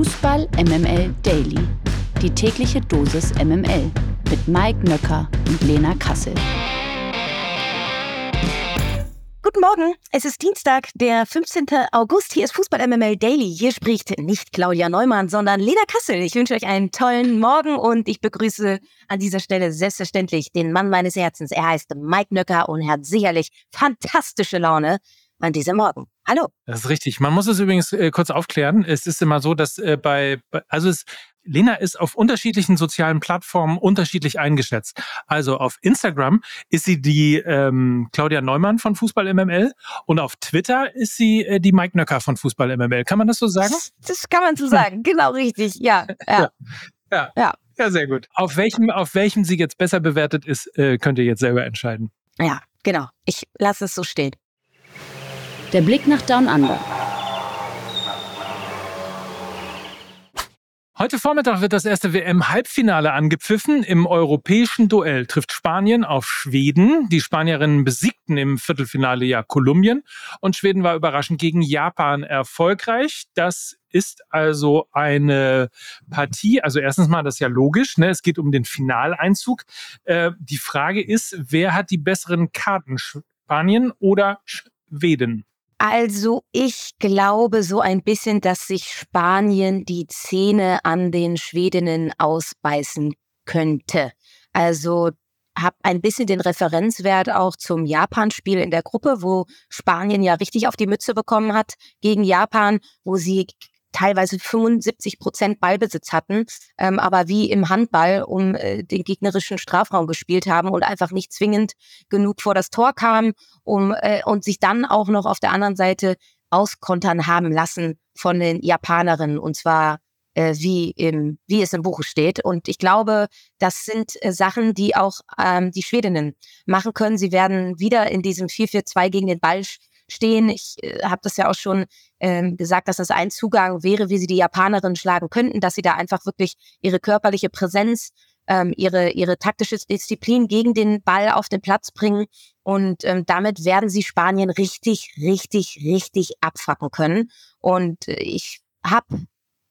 Fußball MML Daily. Die tägliche Dosis MML mit Mike Nöcker und Lena Kassel. Guten Morgen, es ist Dienstag, der 15. August. Hier ist Fußball MML Daily. Hier spricht nicht Claudia Neumann, sondern Lena Kassel. Ich wünsche euch einen tollen Morgen und ich begrüße an dieser Stelle selbstverständlich den Mann meines Herzens. Er heißt Mike Nöcker und hat sicherlich fantastische Laune an diesem Morgen. Hallo. Das ist richtig. Man muss es übrigens äh, kurz aufklären. Es ist immer so, dass äh, bei, also es, Lena ist auf unterschiedlichen sozialen Plattformen unterschiedlich eingeschätzt. Also auf Instagram ist sie die ähm, Claudia Neumann von Fußball MML und auf Twitter ist sie äh, die Mike Nöcker von Fußball MML. Kann man das so sagen? Das, kann man so sagen. genau richtig. Ja. Ja. ja. ja. ja. sehr gut. Auf welchem, auf welchem sie jetzt besser bewertet ist, äh, könnt ihr jetzt selber entscheiden. Ja, genau. Ich lasse es so stehen. Der Blick nach Down Under. Heute Vormittag wird das erste WM-Halbfinale angepfiffen. Im europäischen Duell trifft Spanien auf Schweden. Die Spanierinnen besiegten im Viertelfinale ja Kolumbien und Schweden war überraschend gegen Japan erfolgreich. Das ist also eine Partie. Also erstens mal, das ist ja logisch. Ne? Es geht um den Finaleinzug. Äh, die Frage ist, wer hat die besseren Karten? Spanien oder Schweden? Also ich glaube so ein bisschen, dass sich Spanien die Zähne an den Schwedinnen ausbeißen könnte. Also habe ein bisschen den Referenzwert auch zum Japan-Spiel in der Gruppe, wo Spanien ja richtig auf die Mütze bekommen hat gegen Japan, wo sie teilweise 75 Prozent Ballbesitz hatten, ähm, aber wie im Handball um äh, den gegnerischen Strafraum gespielt haben und einfach nicht zwingend genug vor das Tor kamen um, äh, und sich dann auch noch auf der anderen Seite auskontern haben lassen von den Japanerinnen und zwar äh, wie, im, wie es im Buche steht. Und ich glaube, das sind äh, Sachen, die auch ähm, die Schwedinnen machen können. Sie werden wieder in diesem 4-4-2 gegen den Ball stehen. Ich äh, habe das ja auch schon ähm, gesagt, dass das ein Zugang wäre, wie sie die Japanerinnen schlagen könnten, dass sie da einfach wirklich ihre körperliche Präsenz, ähm, ihre, ihre taktische Disziplin gegen den Ball auf den Platz bringen. Und ähm, damit werden sie Spanien richtig, richtig, richtig abfacken können. Und äh, ich habe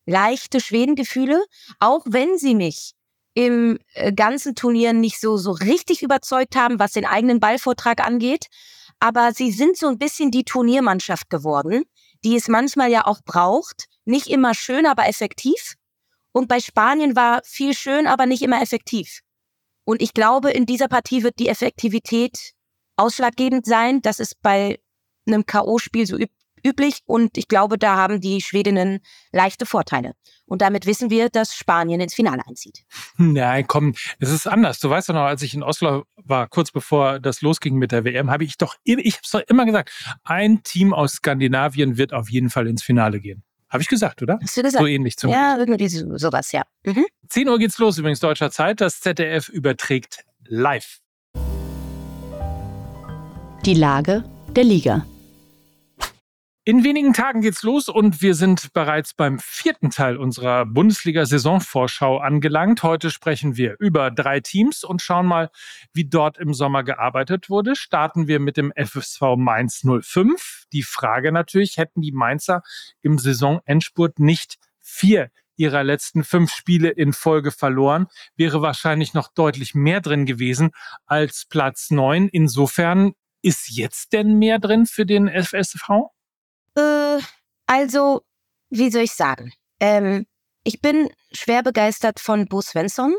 leichte Schwedengefühle, auch wenn sie mich im äh, ganzen Turnier nicht so, so richtig überzeugt haben, was den eigenen Ballvortrag angeht aber sie sind so ein bisschen die Turniermannschaft geworden, die es manchmal ja auch braucht. Nicht immer schön, aber effektiv. Und bei Spanien war viel schön, aber nicht immer effektiv. Und ich glaube, in dieser Partie wird die Effektivität ausschlaggebend sein. Das ist bei einem K.O.-Spiel so üblich und ich glaube, da haben die Schwedinnen leichte Vorteile. Und damit wissen wir, dass Spanien ins Finale einzieht. Nein, komm, es ist anders. Du weißt doch noch, als ich in Oslo war, kurz bevor das losging mit der WM, habe ich doch, ich habe doch immer gesagt, ein Team aus Skandinavien wird auf jeden Fall ins Finale gehen. Habe ich gesagt, oder? Hast du gesagt? So ähnlich zum Ja, irgendwie sowas, ja. Mhm. 10 Uhr geht's los, übrigens deutscher Zeit. Das ZDF überträgt live. Die Lage der Liga. In wenigen Tagen geht's los und wir sind bereits beim vierten Teil unserer Bundesliga-Saisonvorschau angelangt. Heute sprechen wir über drei Teams und schauen mal, wie dort im Sommer gearbeitet wurde. Starten wir mit dem FSV Mainz 05. Die Frage natürlich, hätten die Mainzer im Saisonendspurt nicht vier ihrer letzten fünf Spiele in Folge verloren, wäre wahrscheinlich noch deutlich mehr drin gewesen als Platz neun. Insofern ist jetzt denn mehr drin für den FSV? Äh, also, wie soll ich sagen? Ähm, ich bin schwer begeistert von Bo Svensson.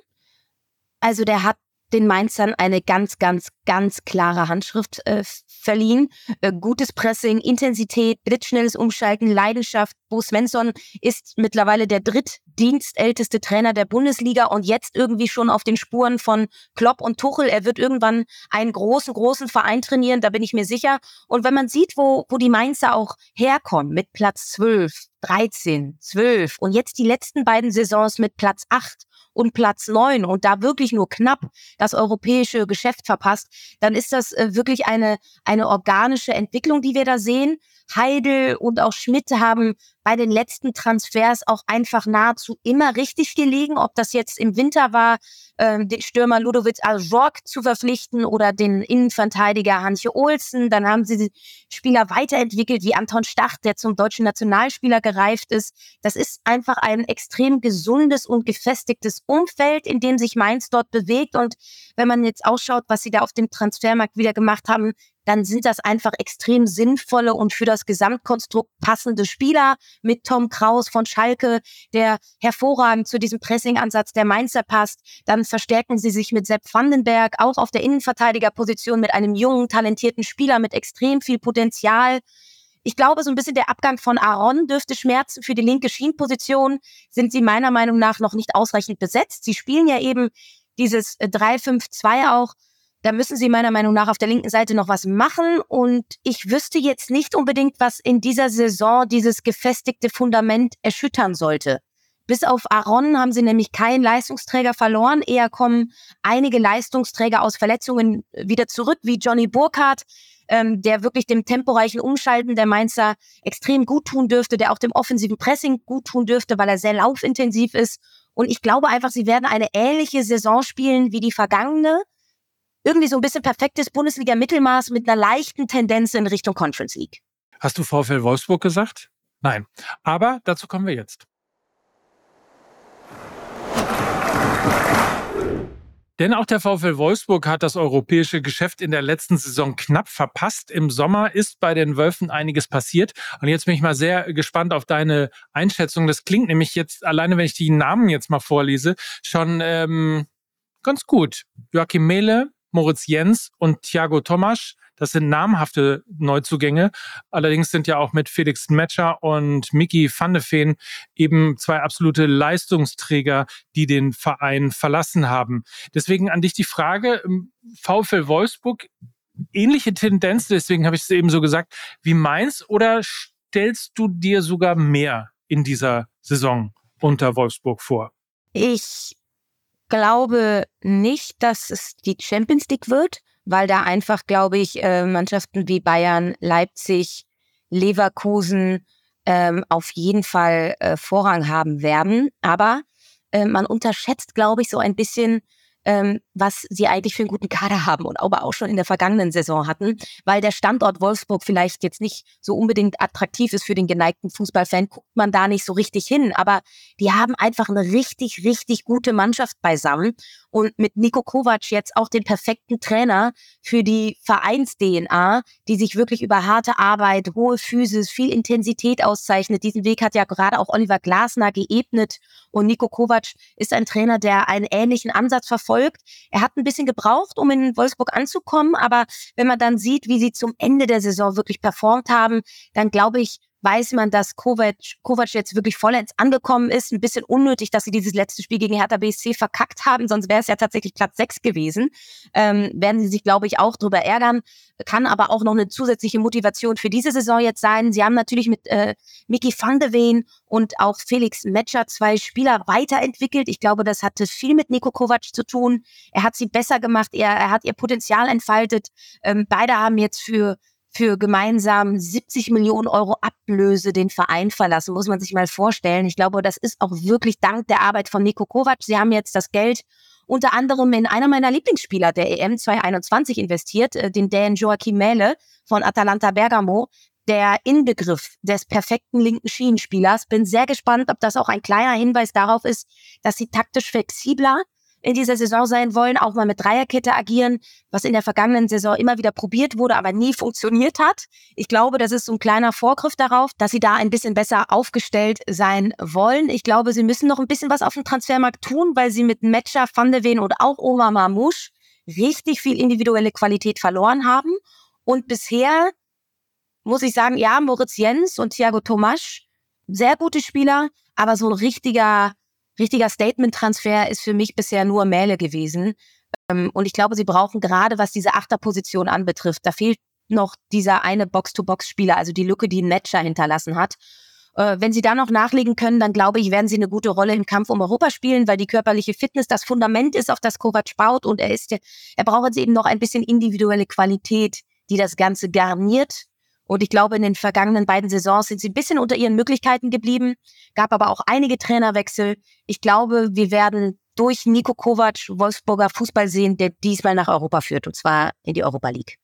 Also der hat den Mainzern eine ganz, ganz, ganz klare Handschrift äh, verliehen. Äh, gutes Pressing, Intensität, blitzschnelles Umschalten, Leidenschaft. Bo Svensson ist mittlerweile der drittdienstälteste Trainer der Bundesliga und jetzt irgendwie schon auf den Spuren von Klopp und Tuchel. Er wird irgendwann einen großen, großen Verein trainieren, da bin ich mir sicher. Und wenn man sieht, wo, wo die Mainzer auch herkommen, mit Platz 12, 13, 12 und jetzt die letzten beiden Saisons mit Platz 8 und Platz 9 und da wirklich nur knapp das europäische Geschäft verpasst, dann ist das äh, wirklich eine, eine organische Entwicklung, die wir da sehen. Heidel und auch Schmidt haben bei den letzten Transfers auch einfach nahezu immer richtig gelegen, ob das jetzt im Winter war, ähm, den Stürmer Ludovic Aljork zu verpflichten oder den Innenverteidiger Hantje Olsen. Dann haben sie Spieler weiterentwickelt, wie Anton Stach, der zum deutschen Nationalspieler gereift ist. Das ist einfach ein extrem gesundes und gefestigtes Umfeld, in dem sich Mainz dort bewegt. Und wenn man jetzt ausschaut, was sie da auf dem Transfermarkt wieder gemacht haben, dann sind das einfach extrem sinnvolle und für das Gesamtkonstrukt passende Spieler mit Tom Kraus von Schalke, der hervorragend zu diesem Pressingansatz der Mainzer passt. Dann verstärken sie sich mit Sepp Vandenberg, auch auf der Innenverteidigerposition mit einem jungen, talentierten Spieler mit extrem viel Potenzial. Ich glaube, so ein bisschen der Abgang von Aaron dürfte schmerzen. Für die linke Schienenposition sind sie meiner Meinung nach noch nicht ausreichend besetzt. Sie spielen ja eben dieses 3-5-2 auch da müssen sie meiner Meinung nach auf der linken Seite noch was machen. Und ich wüsste jetzt nicht unbedingt, was in dieser Saison dieses gefestigte Fundament erschüttern sollte. Bis auf Aaron haben sie nämlich keinen Leistungsträger verloren. Eher kommen einige Leistungsträger aus Verletzungen wieder zurück, wie Johnny Burkhardt, ähm, der wirklich dem temporeichen Umschalten der Mainzer extrem gut tun dürfte, der auch dem offensiven Pressing gut tun dürfte, weil er sehr laufintensiv ist. Und ich glaube einfach, sie werden eine ähnliche Saison spielen wie die vergangene irgendwie so ein bisschen perfektes Bundesliga-Mittelmaß mit einer leichten Tendenz in Richtung Conference League. Hast du VfL Wolfsburg gesagt? Nein. Aber dazu kommen wir jetzt. Denn auch der VfL Wolfsburg hat das europäische Geschäft in der letzten Saison knapp verpasst. Im Sommer ist bei den Wölfen einiges passiert. Und jetzt bin ich mal sehr gespannt auf deine Einschätzung. Das klingt nämlich jetzt, alleine wenn ich die Namen jetzt mal vorlese, schon ähm, ganz gut. Joachim Mehle, Moritz Jens und Thiago Tomasch. Das sind namhafte Neuzugänge. Allerdings sind ja auch mit Felix Metscher und Miki van de Veen eben zwei absolute Leistungsträger, die den Verein verlassen haben. Deswegen an dich die Frage, ähm, VfL Wolfsburg, ähnliche Tendenz, deswegen habe ich es eben so gesagt, wie Mainz oder stellst du dir sogar mehr in dieser Saison unter Wolfsburg vor? Ich glaube nicht, dass es die Champions League wird, weil da einfach, glaube ich, äh, Mannschaften wie Bayern, Leipzig, Leverkusen ähm, auf jeden Fall äh, Vorrang haben werden. Aber äh, man unterschätzt, glaube ich, so ein bisschen ähm, was sie eigentlich für einen guten Kader haben und aber auch schon in der vergangenen Saison hatten, weil der Standort Wolfsburg vielleicht jetzt nicht so unbedingt attraktiv ist für den geneigten Fußballfan, guckt man da nicht so richtig hin. Aber die haben einfach eine richtig, richtig gute Mannschaft beisammen und mit Nico Kovac jetzt auch den perfekten Trainer für die Vereins-DNA, die sich wirklich über harte Arbeit, hohe Physis, viel Intensität auszeichnet. Diesen Weg hat ja gerade auch Oliver Glasner geebnet und Nico Kovac ist ein Trainer, der einen ähnlichen Ansatz verfolgt. Er hat ein bisschen gebraucht, um in Wolfsburg anzukommen, aber wenn man dann sieht, wie sie zum Ende der Saison wirklich performt haben, dann glaube ich, weiß man, dass Kovac, Kovac jetzt wirklich vollends angekommen ist. Ein bisschen unnötig, dass sie dieses letzte Spiel gegen Hertha BSC verkackt haben, sonst wäre es ja tatsächlich Platz 6 gewesen. Ähm, werden sie sich, glaube ich, auch drüber ärgern. Kann aber auch noch eine zusätzliche Motivation für diese Saison jetzt sein. Sie haben natürlich mit äh, Mickey van de Ven und auch Felix Metscher zwei Spieler weiterentwickelt. Ich glaube, das hatte viel mit Nico Kovac zu tun. Er hat sie besser gemacht, er, er hat ihr Potenzial entfaltet. Ähm, beide haben jetzt für für gemeinsam 70 Millionen Euro Ablöse den Verein verlassen, muss man sich mal vorstellen. Ich glaube, das ist auch wirklich dank der Arbeit von Nico Kovac. Sie haben jetzt das Geld unter anderem in einer meiner Lieblingsspieler der EM 2021 investiert, äh, den Dan Joachim Mähle von Atalanta Bergamo, der Inbegriff des perfekten linken Schienenspielers. Bin sehr gespannt, ob das auch ein kleiner Hinweis darauf ist, dass sie taktisch flexibler in dieser Saison sein wollen, auch mal mit Dreierkette agieren, was in der vergangenen Saison immer wieder probiert wurde, aber nie funktioniert hat. Ich glaube, das ist so ein kleiner Vorgriff darauf, dass sie da ein bisschen besser aufgestellt sein wollen. Ich glaube, sie müssen noch ein bisschen was auf dem Transfermarkt tun, weil sie mit Metscher, Van de Ven und auch Oma Mamouche richtig viel individuelle Qualität verloren haben. Und bisher muss ich sagen, ja, Moritz Jens und Thiago Tomasch, sehr gute Spieler, aber so ein richtiger richtiger Statement-Transfer ist für mich bisher nur Mähle gewesen. Ähm, und ich glaube, sie brauchen gerade, was diese Achterposition anbetrifft, da fehlt noch dieser eine Box-to-Box-Spieler, also die Lücke, die ein Matcher hinterlassen hat. Äh, wenn sie da noch nachlegen können, dann glaube ich, werden sie eine gute Rolle im Kampf um Europa spielen, weil die körperliche Fitness das Fundament ist, auf das Kovac baut und er ist, er braucht jetzt eben noch ein bisschen individuelle Qualität, die das Ganze garniert Und ich glaube, in den vergangenen beiden Saisons sind sie ein bisschen unter ihren Möglichkeiten geblieben, gab aber auch einige Trainerwechsel. Ich glaube, wir werden durch Nico Kovac Wolfsburger Fußball sehen, der diesmal nach Europa führt, und zwar in die Europa League.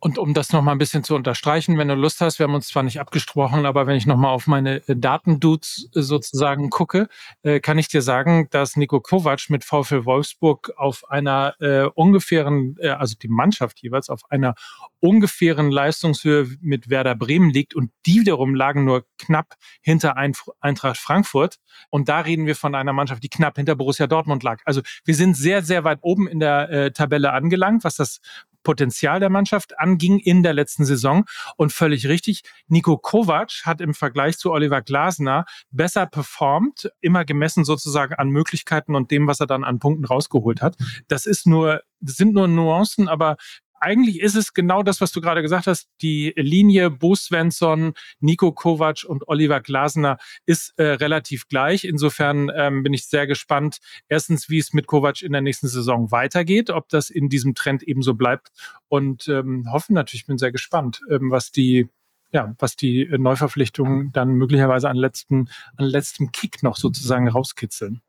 Und um das nochmal ein bisschen zu unterstreichen, wenn du Lust hast, wir haben uns zwar nicht abgesprochen, aber wenn ich nochmal auf meine äh, Datendudes äh, sozusagen gucke, äh, kann ich dir sagen, dass Nico Kovac mit VfL Wolfsburg auf einer äh, ungefähren, äh, also die Mannschaft jeweils auf einer ungefähren Leistungshöhe mit Werder Bremen liegt und die wiederum lagen nur knapp hinter Eintracht Frankfurt. Und da reden wir von einer Mannschaft, die knapp hinter Borussia Dortmund lag. Also wir sind sehr, sehr weit oben in der äh, Tabelle angelangt, was das Potenzial der Mannschaft anging in der letzten Saison. Und völlig richtig, Nico Kovac hat im Vergleich zu Oliver Glasner besser performt, immer gemessen sozusagen an Möglichkeiten und dem, was er dann an Punkten rausgeholt hat. Das ist nur, das sind nur Nuancen, aber eigentlich ist es genau das, was du gerade gesagt hast. Die Linie Bo Svensson, Nico Kovac und Oliver Glasner ist äh, relativ gleich. Insofern ähm, bin ich sehr gespannt, erstens, wie es mit Kovac in der nächsten Saison weitergeht, ob das in diesem Trend ebenso bleibt und ähm, hoffen natürlich, bin sehr gespannt, ähm, was die ja, was die Neuverpflichtungen dann möglicherweise an letzten, an letztem Kick noch sozusagen rauskitzeln.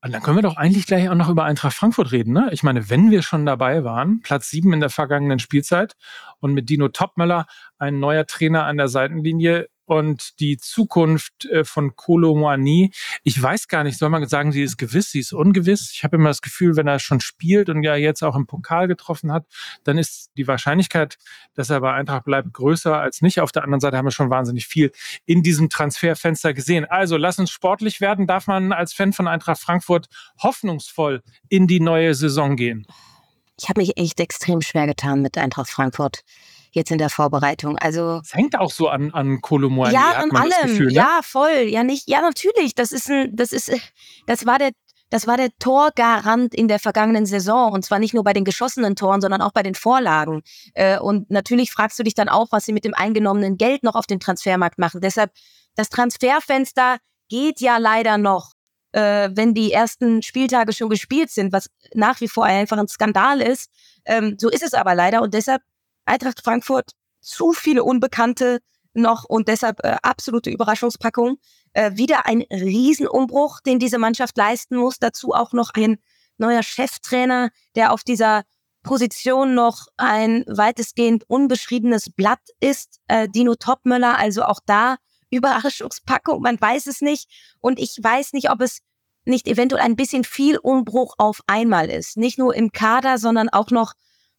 Und dann können wir doch eigentlich gleich auch noch über Eintracht Frankfurt reden. Ne? Ich meine, wenn wir schon dabei waren, Platz sieben in der vergangenen Spielzeit und mit Dino Topmöller ein neuer Trainer an der Seitenlinie, und die Zukunft äh, von Kolomani, ich weiß gar nicht, soll man sagen, sie ist gewiss, sie ist ungewiss. Ich habe immer das Gefühl, wenn er schon spielt und ja jetzt auch im Pokal getroffen hat, dann ist die Wahrscheinlichkeit, dass er bei Eintracht bleibt, größer als nicht. Auf der anderen Seite haben wir schon wahnsinnig viel in diesem Transferfenster gesehen. Also lass uns sportlich werden. Darf man als Fan von Eintracht Frankfurt hoffnungsvoll in die neue Saison gehen? Ich habe mich echt extrem schwer getan mit Eintracht Frankfurt jetzt in der Vorbereitung. Also es hängt auch so an an Kolomoani. Ja, an allem. Gefühl, ne? Ja, voll. Ja, nicht. Ja, natürlich. Das ist ein. Das ist. Das war der. Das war der Torgarant in der vergangenen Saison und zwar nicht nur bei den geschossenen Toren, sondern auch bei den Vorlagen. Äh, und natürlich fragst du dich dann auch, was sie mit dem eingenommenen Geld noch auf dem Transfermarkt machen. Deshalb, das Transferfenster geht ja leider noch, äh, wenn die ersten Spieltage schon gespielt sind, was nach wie vor einfach ein Skandal ist. Ähm, so ist es aber leider und deshalb Eintracht Frankfurt zu viele Unbekannte noch und deshalb äh, absolute Überraschungspackung. Äh, wieder ein Riesenumbruch, den diese Mannschaft leisten muss. Dazu auch noch ein neuer Cheftrainer, der auf dieser Position noch ein weitestgehend unbeschriebenes Blatt ist. Äh, Dino Topmöller, also auch da Überraschungspackung, man weiß es nicht. Und ich weiß nicht, ob es nicht eventuell ein bisschen viel Umbruch auf einmal ist. Nicht nur im Kader, sondern auch noch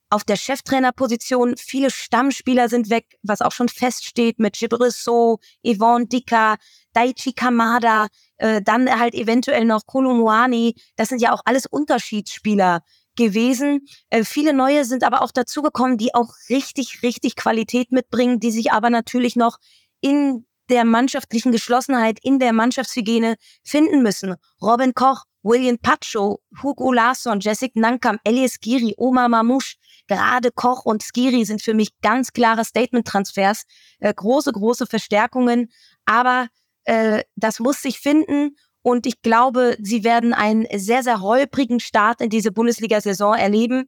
auf der Cheftrainerposition. Viele Stammspieler sind weg, was auch schon feststeht mit Gibrisso, Yvonne Dicker, Daichi Kamada, äh, dann halt eventuell noch Kolomuani. Das sind ja auch alles Unterschiedsspieler gewesen. Äh, viele neue sind aber auch dazugekommen, die auch richtig, richtig Qualität mitbringen, die sich aber natürlich noch in der mannschaftlichen Geschlossenheit, in der Mannschaftshygiene finden müssen. Robin Koch, William Pacho, Hugo Larsson, Jessica Nankam, Elias Giri, Omar Mamouche, gerade Koch und Skiri sind für mich ganz klare Statement-Transfers, äh, große, große Verstärkungen, aber äh, das muss sich finden und ich glaube, sie werden einen sehr, sehr holprigen Start in diese Bundesliga-Saison erleben.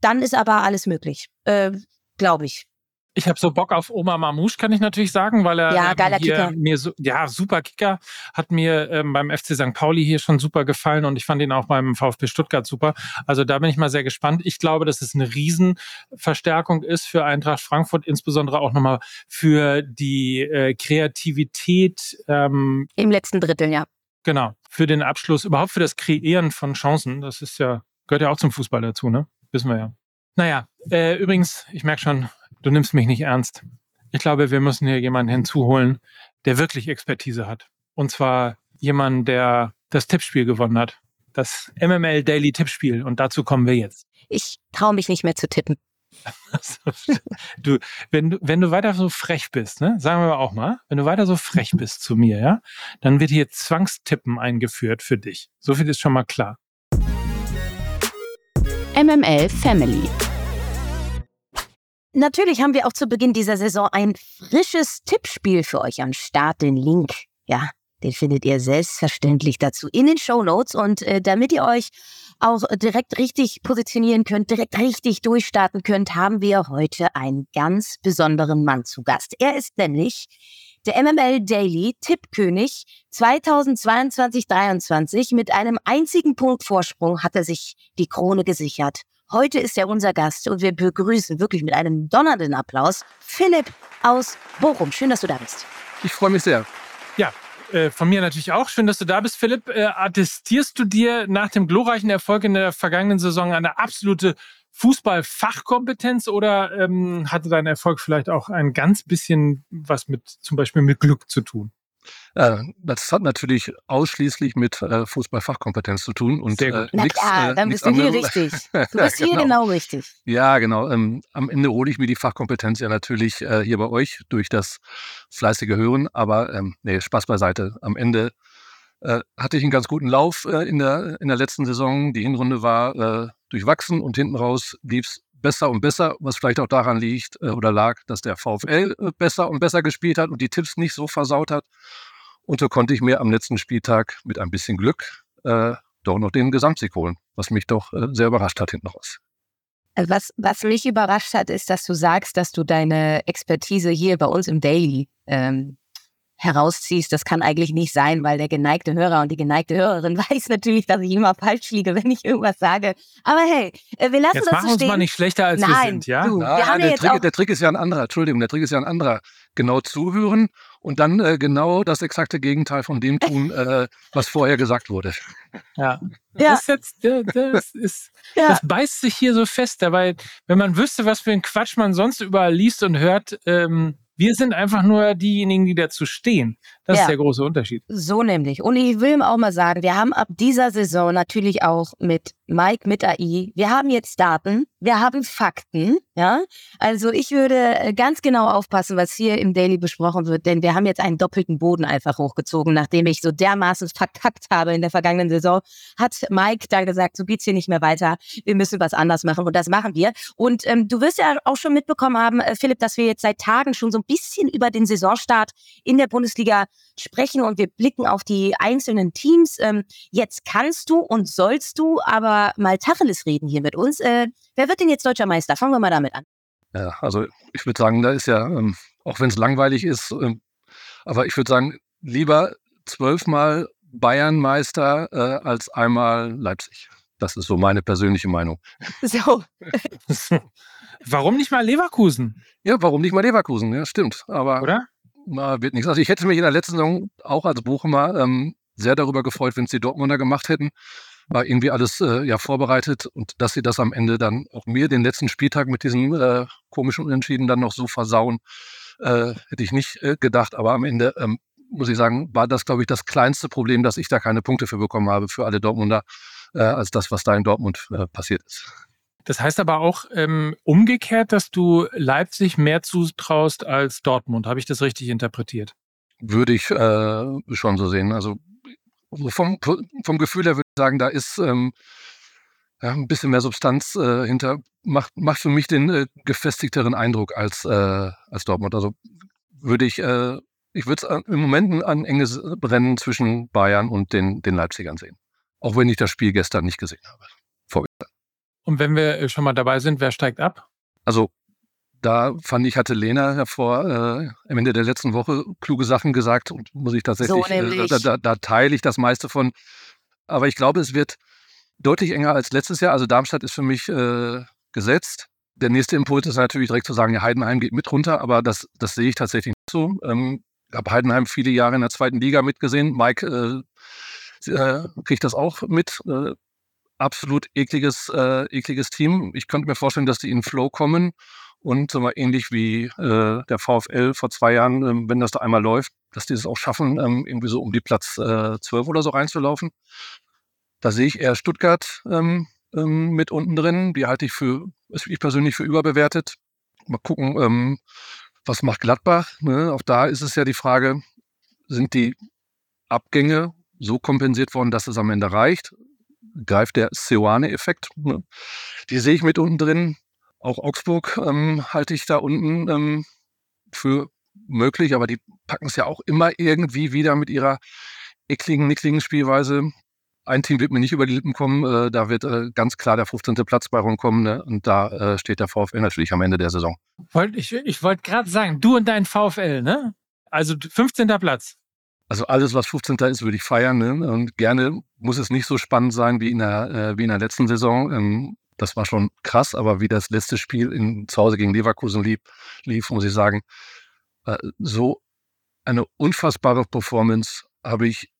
Dann ist aber alles möglich, äh, glaube ich. Ich habe so Bock auf Oma Mamouche, kann ich natürlich sagen, weil er ja, geiler Kicker. mir so, ja, super Kicker, hat mir ähm, beim FC St. Pauli hier schon super gefallen und ich fand ihn auch beim VfB Stuttgart super. Also da bin ich mal sehr gespannt. Ich glaube, dass es eine Riesenverstärkung ist für Eintracht Frankfurt, insbesondere auch nochmal für die äh, Kreativität. Ähm, Im letzten Drittel, ja. Genau, für den Abschluss, überhaupt für das Kreieren von Chancen. Das ist ja, gehört ja auch zum Fußball dazu, ne? Wissen wir ja. Naja, äh, übrigens, ich merke schon, du nimmst mich nicht ernst. Ich glaube, wir müssen hier jemanden hinzuholen, der wirklich Expertise hat. Und zwar jemanden, der das Tippspiel gewonnen hat. Das MML Daily Tippspiel. Und dazu kommen wir jetzt. Ich traue mich nicht mehr zu tippen. du, wenn du, wenn du weiter so frech bist, ne, sagen wir auch mal, wenn du weiter so frech bist zu mir, ja, dann wird hier Zwangstippen eingeführt für dich. So viel ist schon mal klar. MML Family Natürlich haben wir auch zu Beginn dieser Saison ein frisches Tippspiel für euch am Start. Den Link, ja, Den findet ihr selbstverständlich dazu in den Show Notes. Und äh, damit ihr euch auch direkt richtig positionieren könnt, direkt richtig durchstarten könnt, haben wir heute einen ganz besonderen Mann zu Gast. Er ist nämlich der MML Daily Tippkönig 2022-23 mit einem einzigen Punkt Vorsprung hat er sich die Krone gesichert. Heute ist er unser Gast und wir begrüßen wirklich mit einem donnernden Applaus Philipp aus Bochum. Schön, dass du da bist. Ich freue mich sehr. Ja, äh, von mir natürlich auch. Schön, dass du da bist, Philipp. Äh, attestierst du dir nach dem glorreichen Erfolg in der vergangenen Saison eine absolute Fußballfachkompetenz oder ähm, hatte dein Erfolg vielleicht auch ein ganz bisschen was mit zum Beispiel mit Glück zu tun? Äh, das hat natürlich ausschließlich mit äh, Fußballfachkompetenz zu tun und gut. äh, Na nix, klar, dann bist du hier anderes. richtig. Du bist hier Genau. genau richtig. Ja, genau. Ähm, am Ende hole ich mir die Fachkompetenz ja natürlich äh, hier bei euch durch das fleißige Hören, aber ähm, nee, Spaß beiseite. Am Ende äh, hatte ich einen ganz guten Lauf äh, in, der, in der letzten Saison. Die Hinrunde war äh, durchwachsen und hinten raus lief's besser und besser, was vielleicht auch daran liegt äh, oder lag, dass der VfL äh, besser und besser gespielt hat und die Tipps nicht so versaut hat. Und so konnte ich mir am letzten Spieltag mit ein bisschen Glück äh, doch noch den Gesamtsieg holen, was mich doch äh, sehr überrascht hat hinten raus. Äh, Was, was mich überrascht hat, ist, dass du sagst, dass du deine Expertise hier bei uns im Daily ähm, herausziehst. Das kann eigentlich nicht sein, weil der geneigte Hörer und die geneigte Hörerin weiß natürlich, dass ich immer falsch liege, wenn ich irgendwas sage. Aber hey, äh, wir lassen Jetzt das machen so wir uns stehen. mal nicht schlechter, als wir Nein, sind, ja? du. Ja, Wir haben der, Trick, der Trick ist ja ein anderer, Entschuldigung, der Trick ist ja ein anderer. Genau zuhören und dann äh, genau das exakte Gegenteil von dem tun, äh, was vorher gesagt wurde. Ja. Ja. Das, jetzt, das, ist, Ja. das beißt sich hier so fest. Dabei, wenn man wüsste, was für ein Quatsch man sonst überall liest und hört, ähm, wir sind einfach nur diejenigen, die dazu stehen. Das Ja. ist der große Unterschied. So nämlich. Und ich will auch mal sagen, wir haben ab dieser Saison natürlich auch mit Mike, mit AI, wir haben jetzt Daten, wir haben Fakten, ja. Also ich würde äh, ganz genau aufpassen, was hier im Daily besprochen wird, denn wir haben jetzt einen doppelten Boden einfach hochgezogen, nachdem ich so dermaßen verkackt habe in der vergangenen Saison, hat Mike da gesagt, so geht's hier nicht mehr weiter, wir müssen was anders machen und das machen wir. Und ähm, du wirst ja auch schon mitbekommen haben, äh, Philipp, dass wir jetzt seit Tagen schon so ein bisschen über den Saisonstart in der Bundesliga sprechen und wir blicken auf die einzelnen Teams. Ähm, jetzt kannst du und sollst du aber mal Tacheles reden hier mit uns. Äh, wer wird denn jetzt deutscher Meister? Fangen wir mal damit an. Ja, also ich würde sagen, da ist ja, ähm, auch wenn es langweilig ist, ähm, aber ich würde sagen, lieber zwölfmal Bayernmeister äh, als einmal Leipzig. Das ist so meine persönliche Meinung. So, Warum nicht mal Leverkusen, Ja, warum nicht mal Leverkusen? Ja, stimmt. Aber oder? Na, wird nichts. Also ich hätte mich in der letzten Saison auch als Bochumer ähm, sehr darüber gefreut, wenn es die Dortmunder gemacht hätten. War irgendwie alles äh, ja vorbereitet und dass sie das am Ende dann auch mir den letzten Spieltag mit diesem äh, komischen Unentschieden dann noch so versauen, äh, hätte ich nicht äh, gedacht. Aber am Ende ähm, muss ich sagen, war das, glaube ich, das kleinste Problem, dass ich da keine Punkte für bekommen habe für alle Dortmunder, äh, als das, was da in Dortmund äh, passiert ist. Das heißt aber auch ähm, umgekehrt, dass du Leipzig mehr zutraust als Dortmund. Habe ich das richtig interpretiert? Würde ich äh, schon so sehen. Also vom, vom Gefühl her würde ich sagen, da ist ähm, ja, ein bisschen mehr Substanz äh, hinter, macht, macht für mich den äh, gefestigteren Eindruck als, äh, als Dortmund. Also würde ich, äh, ich würde es im Moment ein, enges Rennen zwischen Bayern und den, den Leipzigern sehen. Auch wenn ich das Spiel gestern nicht gesehen habe. Vorgestern. Und wenn wir äh, schon mal dabei sind, wer steigt ab? Also da fand ich, hatte Lena hervor äh, am Ende der letzten Woche kluge Sachen gesagt und muss ich tatsächlich, So äh, da, da, da teile ich das meiste von. Aber ich glaube, es wird deutlich enger als letztes Jahr. Also Darmstadt ist für mich äh, gesetzt. Der nächste Impuls ist natürlich direkt zu sagen, ja, Heidenheim geht mit runter, aber das, das sehe ich tatsächlich nicht so. Ähm, ich habe Heidenheim viele Jahre in der zweiten Liga mitgesehen. Mike äh, äh, kriegt das auch mit. Absolut ekliges, äh, ekliges Team. Ich könnte mir vorstellen, dass die in Flow kommen und so mal ähnlich wie äh, der VfL vor zwei Jahren, ähm, wenn das da einmal läuft, dass die es auch schaffen, ähm, irgendwie so um die Platz äh, 12 oder so reinzulaufen. Da sehe ich eher Stuttgart ähm, ähm, mit unten drin. Die halte ich für, ich persönlich für überbewertet. Mal gucken, ähm, was macht Gladbach. Ne? Auch da ist es ja die Frage, sind die Abgänge so kompensiert worden, dass es am Ende reicht? Greift der Seoane-Effekt? Ne? Die sehe ich mit unten drin. Auch Augsburg ähm, halte ich da unten ähm, für möglich, aber die packen es ja auch immer irgendwie wieder mit ihrer ekligen, nickligen Spielweise. Ein Team wird mir nicht über die Lippen kommen. Äh, da wird äh, ganz klar der 15. Platz bei rumkommen. Ne? Und da äh, steht der VfL natürlich am Ende der Saison. Ich ich wollte gerade sagen, du und dein VfL, ne? Also 15. Platz. Also alles, was 15. ist, würde ich feiern. Ne? Und gerne muss es nicht so spannend sein wie in der, äh, wie in der letzten Saison. Ähm, das war schon krass, aber wie das letzte Spiel in, zu Hause gegen Leverkusen lief, lief muss ich sagen, äh, so eine unfassbare Performance habe ich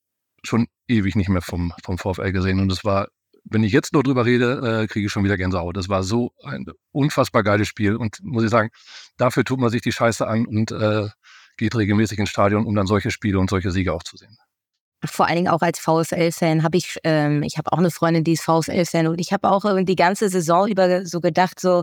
schon ewig nicht mehr vom, vom VfL gesehen. Und es war, wenn ich jetzt nur drüber rede, äh, kriege ich schon wieder Gänsehaut. Das war so ein unfassbar geiles Spiel. Und muss ich sagen, dafür tut man sich die Scheiße an und äh, geht regelmäßig ins Stadion, um dann solche Spiele und solche Siege auch zu sehen. Vor allen Dingen auch als VfL-Fan habe ich, ähm, ich habe auch eine Freundin, die ist VfL-Fan und ich habe auch die ganze Saison über so gedacht, so,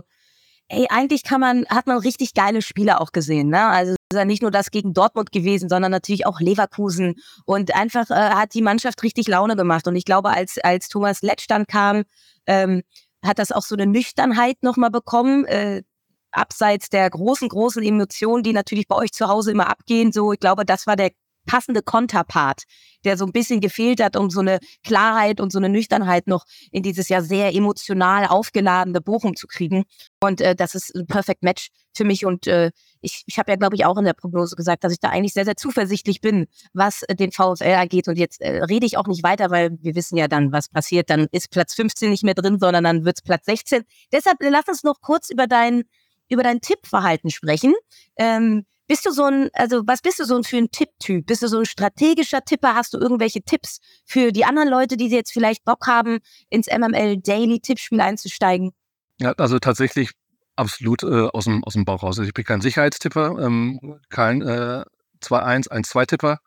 ey, eigentlich kann man, hat man richtig geile Spiele auch gesehen. Ne? Also ist ja nicht nur das gegen Dortmund gewesen, sondern natürlich auch Leverkusen. Und einfach äh, hat die Mannschaft richtig Laune gemacht. Und ich glaube, als, als Thomas Letsch dann kam, ähm, hat das auch so eine Nüchternheit nochmal bekommen. Äh, abseits der großen, großen Emotionen, die natürlich bei euch zu Hause immer abgehen. So, ich glaube, das war der passende Konterpart, der so ein bisschen gefehlt hat, um so eine Klarheit und so eine Nüchternheit noch in dieses ja sehr emotional aufgeladene Bochum zu kriegen. Und äh, das ist ein Perfect Match für mich. Und äh, ich, ich habe ja, glaube ich, auch in der Prognose gesagt, dass ich da eigentlich sehr, sehr zuversichtlich bin, was äh, den VfL angeht. Und jetzt äh, rede ich auch nicht weiter, weil wir wissen ja dann, was passiert. Dann ist Platz 15 nicht mehr drin, sondern dann wird's Platz 16. Deshalb äh, lass uns noch kurz über dein, über dein Tippverhalten sprechen. Ähm, bist du so ein, also was bist du so ein für ein Tipptyp? Bist du so ein strategischer Tipper? Hast du irgendwelche Tipps für die anderen Leute, die jetzt vielleicht Bock haben, ins MML Daily Tippspiel einzusteigen? Ja, also tatsächlich absolut äh, aus, dem, aus dem Bauch raus. Also ich bin kein Sicherheitstipper, ähm, kein äh, 2-1, 1-2-Tipper,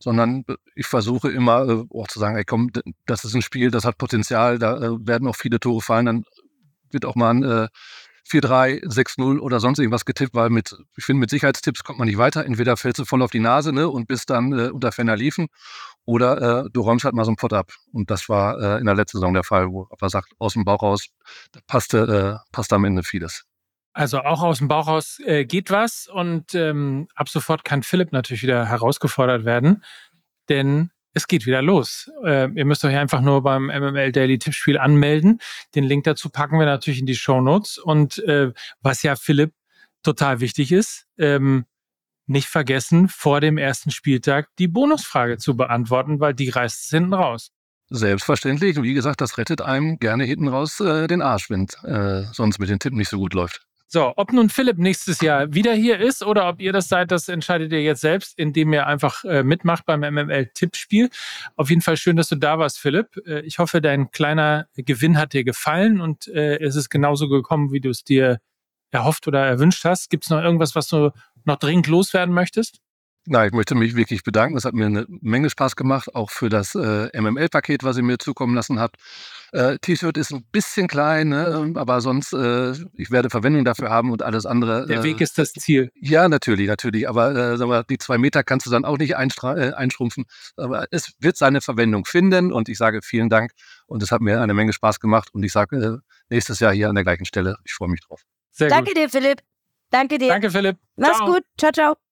sondern ich versuche immer äh, auch zu sagen, ey komm, das ist ein Spiel, das hat Potenzial, da äh, werden auch viele Tore fallen, dann wird auch mal ein äh, 4-3, 6-0 oder sonst irgendwas getippt, weil mit, ich finde, mit Sicherheitstipps kommt man nicht weiter. Entweder fällst du voll auf die Nase ne, und bist dann äh, unter Fenner liefen oder äh, du räumst halt mal so einen Pott ab. Und das war äh, in der letzten Saison der Fall, wo aber sagt, aus dem Bauch raus, passte, äh, passte am Ende vieles. Also auch aus dem Bauch raus äh, geht was und ähm, ab sofort kann Philipp natürlich wieder herausgefordert werden, denn es geht wieder los. Äh, ihr müsst euch einfach nur beim MML Daily Tippspiel anmelden. Den Link dazu packen wir natürlich in die Show Notes. Und äh, was ja Philipp total wichtig ist, ähm, nicht vergessen, vor dem ersten Spieltag die Bonusfrage zu beantworten, weil die reißt es hinten raus. Selbstverständlich. Wie gesagt, das rettet einem gerne hinten raus äh, den Arsch, wenn äh, sonst mit den Tippen nicht so gut läuft. So, ob nun Philipp nächstes Jahr wieder hier ist oder ob ihr das seid, das entscheidet ihr jetzt selbst, indem ihr einfach äh, mitmacht beim MML-Tippspiel. Auf jeden Fall schön, dass du da warst, Philipp. Äh, ich hoffe, dein kleiner Gewinn hat dir gefallen und äh, es ist genauso gekommen, wie du es dir erhofft oder erwünscht hast. Gibt es noch irgendwas, was du noch dringend loswerden möchtest? Na, ich möchte mich wirklich bedanken. Es hat mir eine Menge Spaß gemacht, auch für das äh, MML-Paket, was ihr mir zukommen lassen habt. Äh, T-Shirt ist ein bisschen klein, ne? Ähm, aber sonst, äh, ich werde Verwendung dafür haben und alles andere. Der Weg ist das Ziel. Ja, natürlich, natürlich. Aber äh, sag mal, die zwei Meter kannst du dann auch nicht äh, einschrumpfen. Aber es wird seine Verwendung finden und ich sage vielen Dank und es hat mir eine Menge Spaß gemacht und ich sage äh, nächstes Jahr hier an der gleichen Stelle. Ich freue mich drauf. Sehr Danke gut. dir, Philipp. Danke dir. Danke, Philipp. Mach's ciao. gut. Ciao, ciao.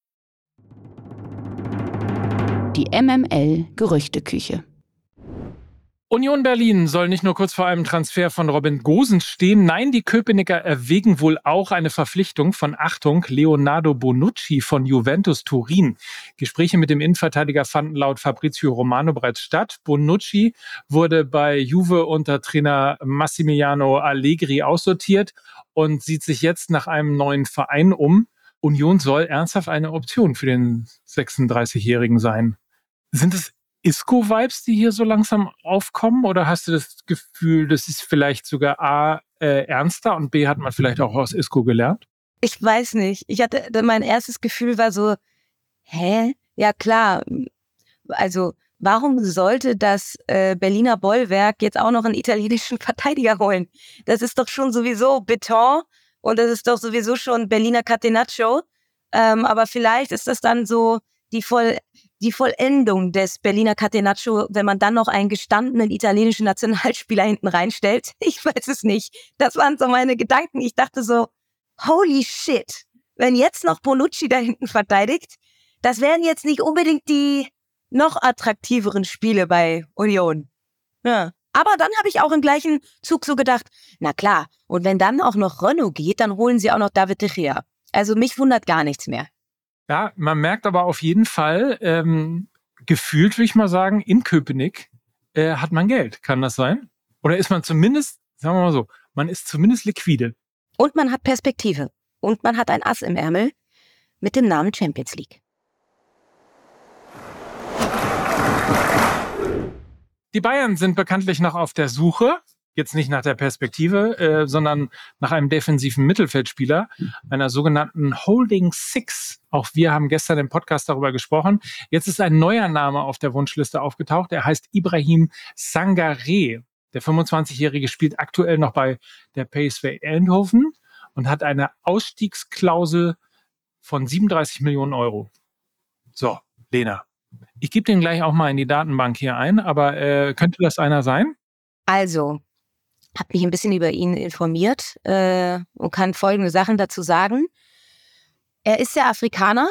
Die MML Gerüchteküche. Union Berlin soll nicht nur kurz vor einem Transfer von Robin Gosens stehen, nein, die Köpenicker erwägen wohl auch eine Verpflichtung von Achtung Leonardo Bonucci von Juventus Turin. Gespräche mit dem Innenverteidiger fanden laut Fabrizio Romano bereits statt. Bonucci wurde bei Juve unter Trainer Massimiliano Allegri aussortiert und sieht sich jetzt nach einem neuen Verein um. Union soll ernsthaft eine Option für den 36-Jährigen sein. Sind es Isco-Vibes, die hier so langsam aufkommen? Oder hast du das Gefühl, das ist vielleicht sogar A, äh, ernster und B, hat man vielleicht auch aus Isco gelernt? Ich weiß nicht. Ich hatte, mein erstes Gefühl war so, hä? Ja klar. Also warum sollte das äh, Berliner Bollwerk jetzt auch noch einen italienischen Verteidiger holen? Das ist doch schon sowieso Beton und das ist doch sowieso schon Berliner Catenaccio. Ähm, aber vielleicht ist das dann so die, Voll, die Vollendung des Berliner Catenaccio, wenn man dann noch einen gestandenen italienischen Nationalspieler hinten reinstellt. Ich weiß es nicht. Das waren so meine Gedanken. Ich dachte so, holy shit, wenn jetzt noch Bonucci da hinten verteidigt, das wären jetzt nicht unbedingt die noch attraktiveren Spiele bei Union. Ja. Aber dann habe ich auch im gleichen Zug so gedacht, na klar, und wenn dann auch noch Renault geht, dann holen sie auch noch David de Gea. Also mich wundert gar nichts mehr. Ja, man merkt aber auf jeden Fall, ähm, gefühlt würde ich mal sagen, in Köpenick äh, hat man Geld. Kann das sein? Oder ist man zumindest, sagen wir mal so, man ist zumindest liquide. Und man hat Perspektive. Und man hat ein Ass im Ärmel mit dem Namen Champions League. Die Bayern sind bekanntlich noch auf der Suche, jetzt nicht nach der Perspektive, äh, sondern nach einem defensiven Mittelfeldspieler, einer sogenannten Holding Six. Auch wir haben gestern im Podcast darüber gesprochen. Jetzt ist ein neuer Name auf der Wunschliste aufgetaucht. Er heißt Ibrahim Sangare. Der 25-Jährige spielt aktuell noch bei der PSV Eindhoven und hat eine Ausstiegsklausel von 37 Millionen Euro. So, Lena, ich gebe den gleich auch mal in die Datenbank hier ein, aber äh, könnte das einer sein? Also, habe mich ein bisschen über ihn informiert äh, und kann folgende Sachen dazu sagen. Er ist ja Afrikaner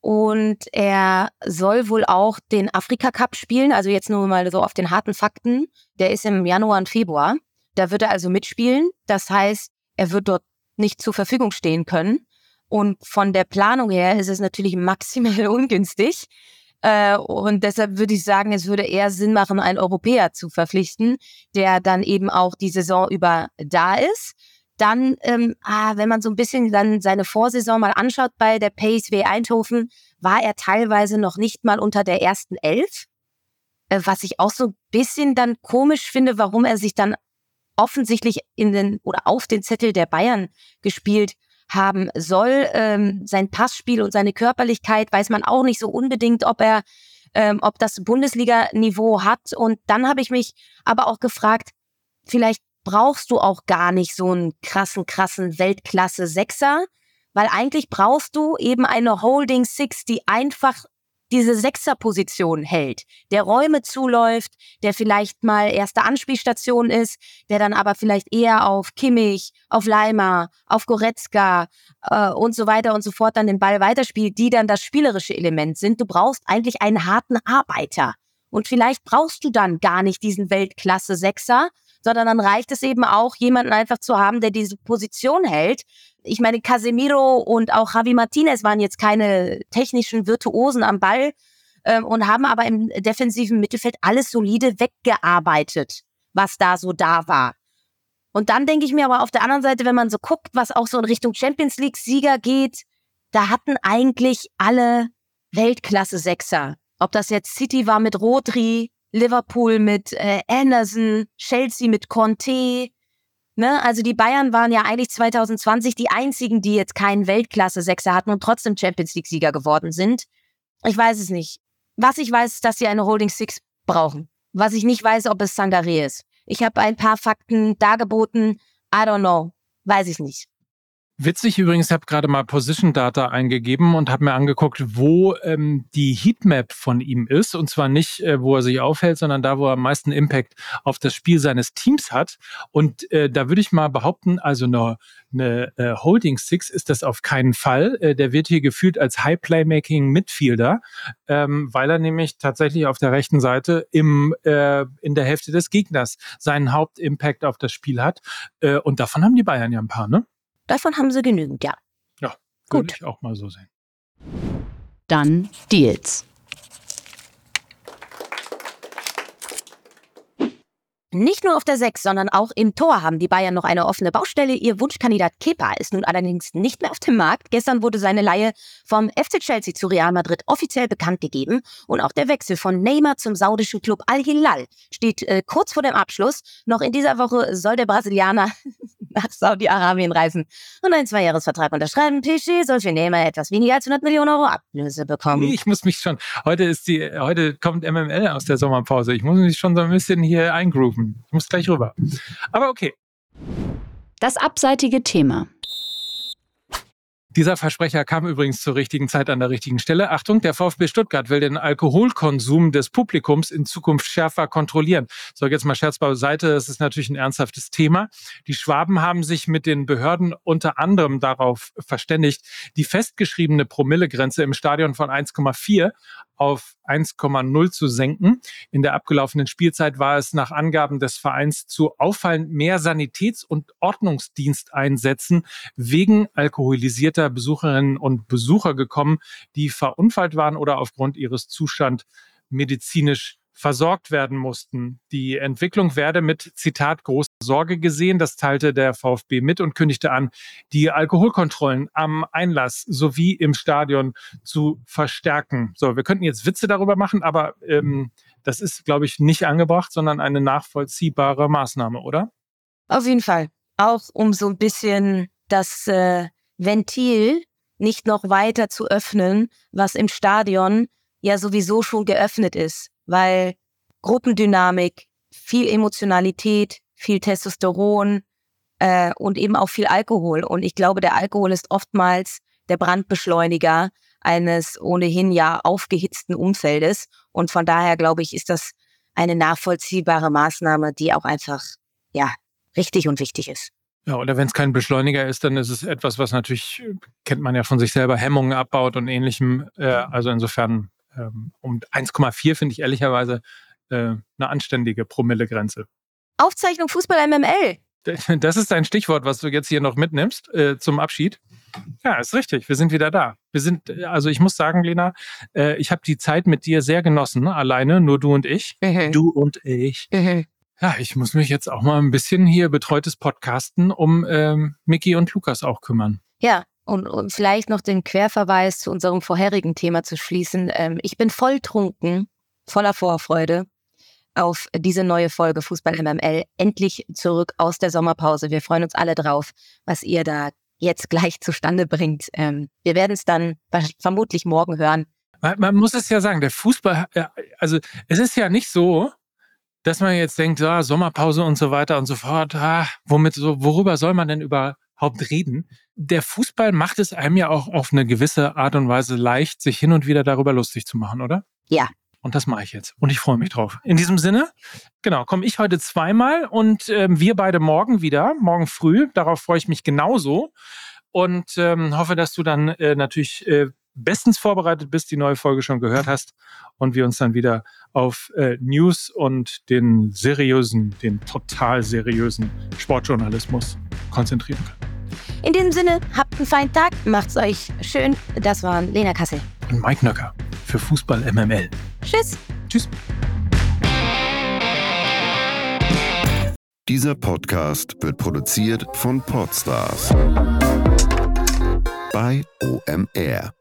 und er soll wohl auch den Afrika Cup spielen, also jetzt nur mal so auf den harten Fakten. Der ist im Januar und Februar. Da wird er also mitspielen. Das heißt, er wird dort nicht zur Verfügung stehen können. Und von der Planung her ist es natürlich maximal ungünstig. Äh, und deshalb würde ich sagen, es würde eher Sinn machen, einen Europäer zu verpflichten, der dann eben auch die Saison über da ist. Dann, ähm, ah, wenn man so ein bisschen dann seine Vorsaison mal anschaut bei der PSW Eindhoven, war er teilweise noch nicht mal unter der ersten Elf. Äh, was ich auch so ein bisschen dann komisch finde, warum er sich dann offensichtlich in den oder auf den Zettel der Bayern gespielt haben soll. Ähm, sein Passspiel und seine Körperlichkeit weiß man auch nicht so unbedingt, ob er, ähm, ob das Bundesliga-Niveau hat. Und dann habe ich mich aber auch gefragt, vielleicht brauchst du auch gar nicht so einen krassen, krassen Weltklasse-Sechser, weil eigentlich brauchst du eben eine Holding Six, die einfach diese Sechserposition hält, der Räume zuläuft, der vielleicht mal erste Anspielstation ist, der dann aber vielleicht eher auf Kimmich, auf Leimer, auf Goretzka äh, und so weiter und so fort dann den Ball weiterspielt, die dann das spielerische Element sind. Du brauchst eigentlich einen harten Arbeiter. Und vielleicht brauchst du dann gar nicht diesen Weltklasse-Sechser, sondern dann reicht es eben auch, jemanden einfach zu haben, der diese Position hält. Ich meine, Casemiro und auch Javi Martinez waren jetzt keine technischen Virtuosen am Ball ähm, und haben aber im defensiven Mittelfeld alles solide weggearbeitet, was da so da war. Und dann denke ich mir aber auf der anderen Seite, wenn man so guckt, was auch so in Richtung Champions League Sieger geht, da hatten eigentlich alle Weltklasse Sechser. Ob das jetzt City war mit Rodri, Liverpool mit äh, Anderson, Chelsea mit Conte. Ne? Also die Bayern waren ja eigentlich 2020 die einzigen, die jetzt keinen Weltklasse-Sechser hatten und trotzdem Champions League-Sieger geworden sind. Ich weiß es nicht. Was ich weiß, ist, dass sie eine Holding Six brauchen. Was ich nicht weiß, ob es Sangare ist. Ich habe ein paar Fakten dargeboten. I don't know. Weiß ich nicht. Witzig übrigens, ich habe gerade mal Position Data eingegeben und habe mir angeguckt, wo ähm, die Heatmap von ihm ist. Und zwar nicht, äh, wo er sich aufhält, sondern da, wo er am meisten Impact auf das Spiel seines Teams hat. Und äh, da würde ich mal behaupten, also eine, eine äh, Holding Six ist das auf keinen Fall. Äh, der wird hier gefühlt als High Playmaking Midfielder, ähm, weil er nämlich tatsächlich auf der rechten Seite im, äh, in der Hälfte des Gegners seinen Hauptimpact auf das Spiel hat. Äh, und davon haben die Bayern ja ein paar, ne? Davon haben sie genügend, ja. Ja, gut. Würde ich auch mal so sehen. Dann Deals. Nicht nur auf der 6, sondern auch im Tor haben die Bayern noch eine offene Baustelle. Ihr Wunschkandidat Kepa ist nun allerdings nicht mehr auf dem Markt. Gestern wurde seine Leihe vom FC Chelsea zu Real Madrid offiziell bekannt gegeben. Und auch der Wechsel von Neymar zum saudischen Club Al-Hilal steht äh, kurz vor dem Abschluss. Noch in dieser Woche soll der Brasilianer nach Saudi-Arabien reisen und einen Zweijahresvertrag unterschreiben. PSG soll für Neymar etwas weniger als 100 Millionen Euro Ablöse bekommen. Ich muss mich schon, heute ist die, heute kommt MML aus der Sommerpause. Ich muss mich schon so ein bisschen hier Ich muss gleich rüber. Aber okay. Das abseitige Thema. Dieser Versprecher kam übrigens zur richtigen Zeit an der richtigen Stelle. Achtung, der VfB Stuttgart will den Alkoholkonsum des Publikums in Zukunft schärfer kontrollieren. So, jetzt mal Scherz beiseite, das ist natürlich ein ernsthaftes Thema. Die Schwaben haben sich mit den Behörden unter anderem darauf verständigt, die festgeschriebene Promillegrenze im Stadion von 1,4 auf 1,0 zu senken. In der abgelaufenen Spielzeit war es nach Angaben des Vereins zu auffallend mehr Sanitäts- und Ordnungsdiensteinsätzen wegen alkoholisierter Besucherinnen und Besucher gekommen, die verunfallt waren oder aufgrund ihres Zustands medizinisch versorgt werden mussten. Die Entwicklung werde mit, Zitat, großer Sorge gesehen. Das teilte der VfB mit und kündigte an, die Alkoholkontrollen am Einlass sowie im Stadion zu verstärken. So, wir könnten jetzt Witze darüber machen, aber ähm, das ist, glaube ich, nicht angebracht, sondern eine nachvollziehbare Maßnahme, oder? Auf jeden Fall. Auch um so ein bisschen das äh, Ventil nicht noch weiter zu öffnen, was im Stadion ja sowieso schon geöffnet ist weil Gruppendynamik, viel Emotionalität, viel Testosteron äh, und eben auch viel Alkohol. Und ich glaube, der Alkohol ist oftmals der Brandbeschleuniger eines ohnehin ja aufgehitzten Umfeldes. Und von daher glaube ich, ist das eine nachvollziehbare Maßnahme, die auch einfach, ja, richtig und wichtig ist. Ja, oder wenn es kein Beschleuniger ist, dann ist es etwas, was natürlich, kennt man ja von sich selber, Hemmungen abbaut und ähnlichem. Äh, also insofern ähm, um 1,4 finde ich ehrlicherweise äh, eine anständige Promillegrenze. Aufzeichnung Fußball MML. Das ist ein Stichwort, was du jetzt hier noch mitnimmst äh, zum Abschied. Ja, ist richtig. Wir sind wieder da. Wir sind, äh, also ich muss sagen, Lena, äh, ich habe die Zeit mit dir sehr genossen, ne? alleine, nur du und ich. du und ich. Ja, ich muss mich jetzt auch mal ein bisschen hier betreutes Podcasten um ähm, Mickey und Lukas auch kümmern. Ja, und, und vielleicht noch den Querverweis zu unserem vorherigen Thema zu schließen. Ähm, ich bin voll trunken, voller Vorfreude auf diese neue Folge Fußball MML. Endlich zurück aus der Sommerpause. Wir freuen uns alle drauf, was ihr da jetzt gleich zustande bringt. Ähm, wir werden es dann vermutlich morgen hören. Man, man, muss es ja sagen, der Fußball, also es ist ja nicht so, dass man jetzt denkt, ja, Sommerpause und so weiter und so fort, ah, womit so, worüber soll man denn über überhaupt reden. Der Fußball macht es einem ja auch auf eine gewisse Art und Weise leicht, sich hin und wieder darüber lustig zu machen, oder? Ja. Und das mache ich jetzt. Und ich freue mich drauf. In diesem Sinne, genau, komme ich heute zweimal und äh, wir beide morgen wieder, morgen früh. Darauf freue ich mich genauso. Und ähm, hoffe, dass du dann äh, natürlich äh, bestens vorbereitet bist, die neue Folge schon gehört hast und wir uns dann wieder auf äh, News und den seriösen, den total seriösen Sportjournalismus konzentrieren können. In diesem Sinne, habt einen feinen Tag, macht's euch schön. Das waren Lena Kassel. Und Mike Nöcker für Fußball MML. Tschüss. Tschüss. Dieser Podcast wird produziert von Podstars bei OMR.